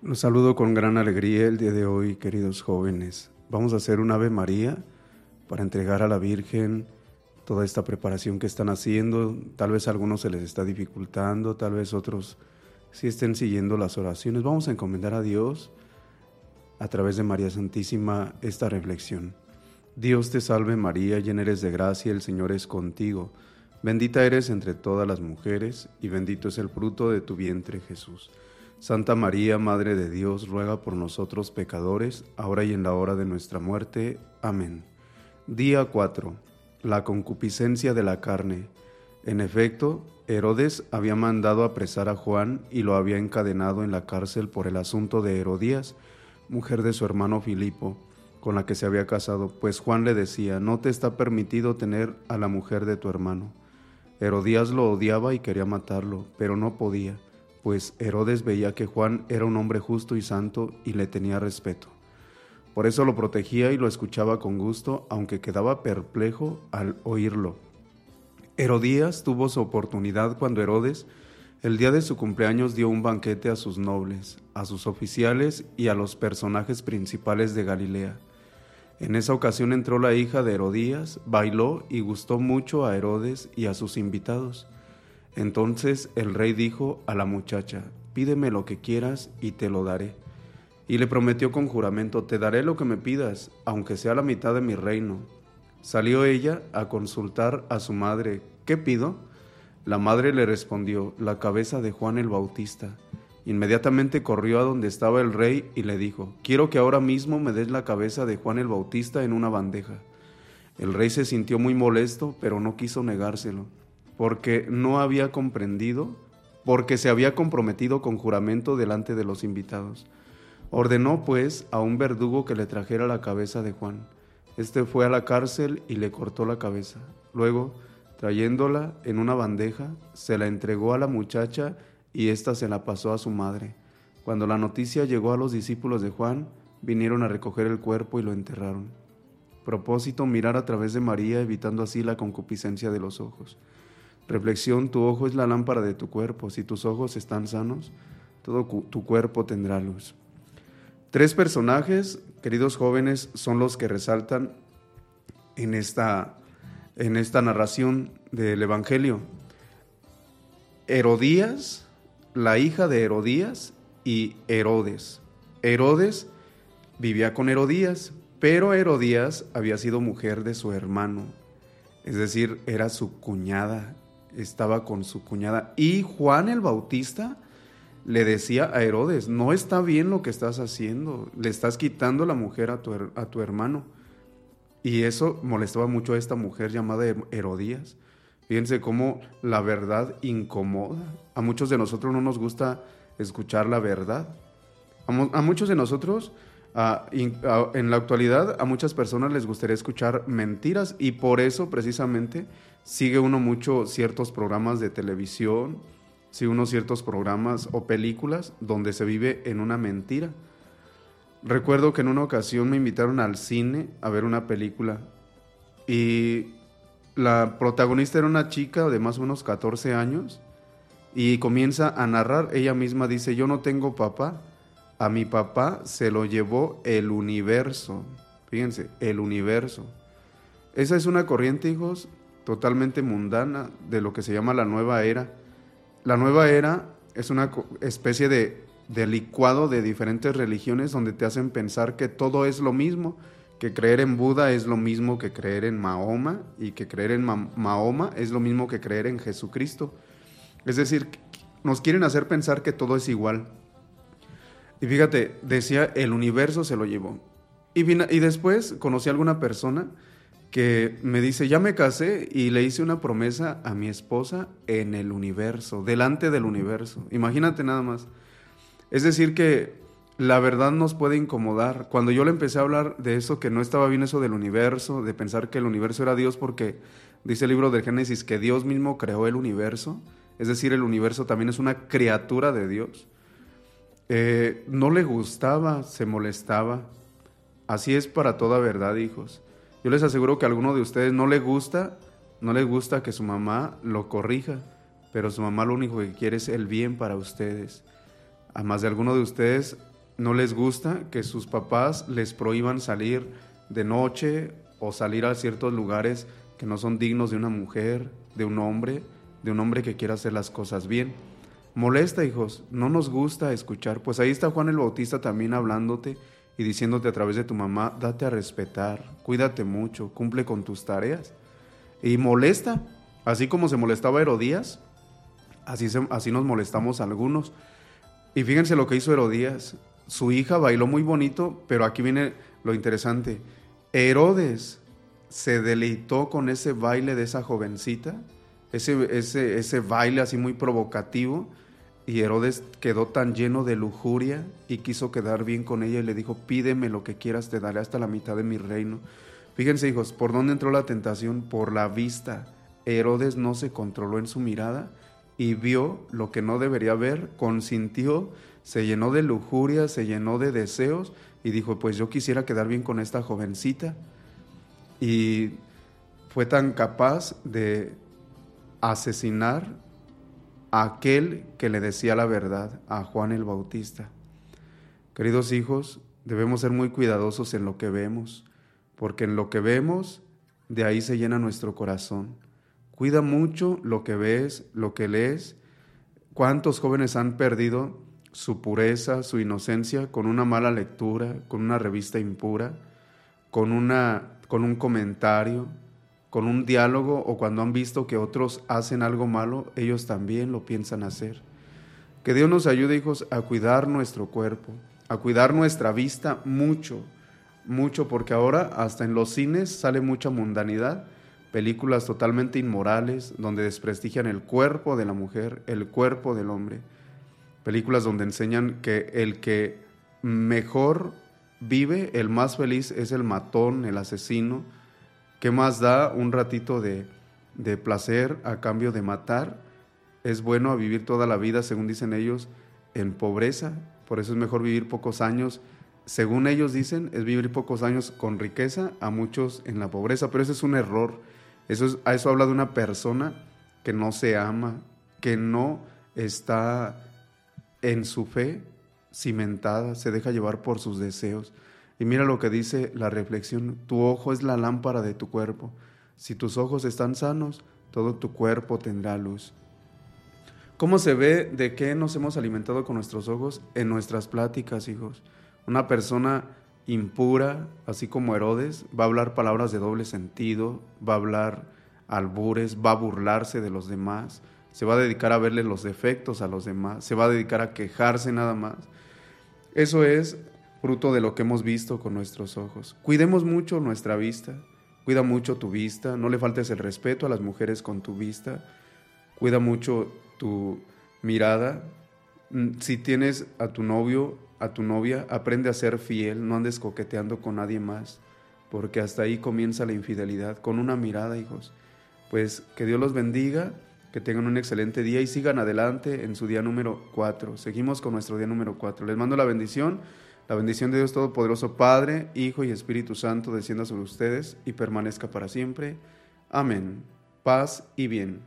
Los saludo con gran alegría el día de hoy, queridos jóvenes. Vamos a hacer un Ave María para entregar a la Virgen toda esta preparación que están haciendo. Tal vez a algunos se les está dificultando, tal vez otros sí estén siguiendo las oraciones. Vamos a encomendar a Dios a través de María Santísima esta reflexión. Dios te salve María, llena eres de gracia, el Señor es contigo. Bendita eres entre todas las mujeres y bendito es el fruto de tu vientre Jesús. Santa María, Madre de Dios, ruega por nosotros pecadores, ahora y en la hora de nuestra muerte. Amén. Día 4. La concupiscencia de la carne. En efecto, Herodes había mandado apresar a Juan y lo había encadenado en la cárcel por el asunto de Herodías, mujer de su hermano Filipo, con la que se había casado, pues Juan le decía, no te está permitido tener a la mujer de tu hermano. Herodías lo odiaba y quería matarlo, pero no podía pues Herodes veía que Juan era un hombre justo y santo y le tenía respeto. Por eso lo protegía y lo escuchaba con gusto, aunque quedaba perplejo al oírlo. Herodías tuvo su oportunidad cuando Herodes, el día de su cumpleaños, dio un banquete a sus nobles, a sus oficiales y a los personajes principales de Galilea. En esa ocasión entró la hija de Herodías, bailó y gustó mucho a Herodes y a sus invitados. Entonces el rey dijo a la muchacha, pídeme lo que quieras y te lo daré. Y le prometió con juramento, te daré lo que me pidas, aunque sea la mitad de mi reino. Salió ella a consultar a su madre, ¿qué pido? La madre le respondió, la cabeza de Juan el Bautista. Inmediatamente corrió a donde estaba el rey y le dijo, quiero que ahora mismo me des la cabeza de Juan el Bautista en una bandeja. El rey se sintió muy molesto, pero no quiso negárselo porque no había comprendido, porque se había comprometido con juramento delante de los invitados. Ordenó pues a un verdugo que le trajera la cabeza de Juan. Este fue a la cárcel y le cortó la cabeza. Luego, trayéndola en una bandeja, se la entregó a la muchacha y ésta se la pasó a su madre. Cuando la noticia llegó a los discípulos de Juan, vinieron a recoger el cuerpo y lo enterraron. Propósito, mirar a través de María, evitando así la concupiscencia de los ojos. Reflexión, tu ojo es la lámpara de tu cuerpo. Si tus ojos están sanos, todo tu cuerpo tendrá luz. Tres personajes, queridos jóvenes, son los que resaltan en esta, en esta narración del Evangelio. Herodías, la hija de Herodías y Herodes. Herodes vivía con Herodías, pero Herodías había sido mujer de su hermano, es decir, era su cuñada, estaba con su cuñada. Y Juan el Bautista le decía a Herodes, no está bien lo que estás haciendo, le estás quitando la mujer a tu, a tu hermano. Y eso molestaba mucho a esta mujer llamada Herodías. Fíjense cómo la verdad incomoda. A muchos de nosotros no nos gusta escuchar la verdad. A, muchos de nosotros, en la actualidad, a muchas personas les gustaría escuchar mentiras y por eso precisamente sigue uno mucho ciertos programas de televisión, sigue uno ciertos programas o películas donde se vive en una mentira. Recuerdo que en una ocasión me invitaron al cine a ver una película y la protagonista era una chica de más o menos 14 años y comienza a narrar, ella misma dice, yo no tengo papá, a mi papá se lo llevó el universo, fíjense, el universo. Esa es una corriente, hijos, totalmente mundana de lo que se llama la nueva era. La nueva era es una especie de, licuado de diferentes religiones donde te hacen pensar que todo es lo mismo, que creer en Buda es lo mismo que creer en Mahoma y que creer en Mahoma es lo mismo que creer en Jesucristo. Es decir, nos quieren hacer pensar que todo es igual. Y fíjate, decía, el universo se lo llevó. Y, y después conocí a alguna persona que me dice, ya me casé y le hice una promesa a mi esposa en el universo, delante del universo. Imagínate nada más. Es decir, que la verdad nos puede incomodar. Cuando yo le empecé a hablar de eso, que no estaba bien eso del universo, de pensar que el universo era Dios, porque dice el libro de Génesis que Dios mismo creó el universo, es decir, el universo también es una criatura de Dios. Eh, no le gustaba, se molestaba. Así es para toda verdad, hijos. Yo les aseguro que a alguno de ustedes no le gusta, no le gusta que su mamá lo corrija, pero su mamá lo único que quiere es el bien para ustedes. a más de alguno de ustedes no les gusta que sus papás les prohíban salir de noche o salir a ciertos lugares que no son dignos de una mujer, de un hombre, de un hombre que quiera hacer las cosas bien. Molesta, hijos, no nos gusta escuchar. Pues ahí está Juan el Bautista también hablándote y diciéndote a través de tu mamá, date a respetar, cuídate mucho, cumple con tus tareas. Y molesta, así como se molestaba Herodías, así, así nos molestamos algunos. Y fíjense lo que hizo Herodías. Su hija bailó muy bonito, pero aquí viene lo interesante. Herodes se deleitó con ese baile de esa jovencita, ese, ese, ese baile así muy provocativo, y Herodes quedó tan lleno de lujuria y quiso quedar bien con ella y le dijo, pídeme lo que quieras, te daré hasta la mitad de mi reino. Fíjense hijos, ¿por dónde entró la tentación? Por la vista. Herodes no se controló en su mirada y vio lo que no debería ver, consintió, se llenó de lujuria, se llenó de deseos y dijo, pues yo quisiera quedar bien con esta jovencita. Y fue tan capaz de asesinar a aquel que le decía la verdad, a Juan el Bautista. Queridos hijos, debemos ser muy cuidadosos en lo que vemos, porque en lo que vemos, de ahí se llena nuestro corazón. Cuida mucho lo que ves, lo que lees. ¿Cuántos jóvenes han perdido su pureza, su inocencia con una mala lectura, con una revista impura, con, una, con un comentario, con un diálogo o cuando han visto que otros hacen algo malo, ellos también lo piensan hacer? Que Dios nos ayude, hijos, a cuidar nuestro cuerpo, a cuidar nuestra vista mucho, mucho, porque ahora hasta en los cines sale mucha mundanidad películas totalmente inmorales donde desprestigian el cuerpo de la mujer, el cuerpo del hombre, películas donde enseñan que el que mejor vive, el más feliz es el matón, el asesino, que más da un ratito de, de placer a cambio de matar, es bueno vivir toda la vida, según dicen ellos, en pobreza, por eso es mejor vivir pocos años según ellos dicen, es vivir pocos años con riqueza, a muchos en la pobreza, pero ese es un error. Eso es, a eso habla de una persona que no se ama, que no está en su fe cimentada, se deja llevar por sus deseos. Y mira lo que dice la reflexión, tu ojo es la lámpara de tu cuerpo. Si tus ojos están sanos, todo tu cuerpo tendrá luz. ¿Cómo se ve de qué nos hemos alimentado con nuestros ojos? En nuestras pláticas, hijos. Una persona impura, así como Herodes, va a hablar palabras de doble sentido, va a hablar albures, va a burlarse de los demás, se va a dedicar a verle los defectos a los demás, se va a dedicar a quejarse nada más. Eso es fruto de lo que hemos visto con nuestros ojos. Cuidemos mucho nuestra vista, cuida mucho tu vista, no le faltes el respeto a las mujeres con tu vista, cuida mucho tu mirada. Mm, si tienes a tu novio, a tu novia, aprende a ser fiel, no andes coqueteando con nadie más, porque hasta ahí comienza la infidelidad, con una mirada, hijos. Pues que Dios los bendiga, que tengan un excelente día y sigan adelante en su día número 4. Seguimos con nuestro día número 4. Les mando la bendición, la bendición de Dios Todopoderoso, Padre, Hijo y Espíritu Santo, descienda sobre ustedes y permanezca para siempre. Amén. Paz y bien.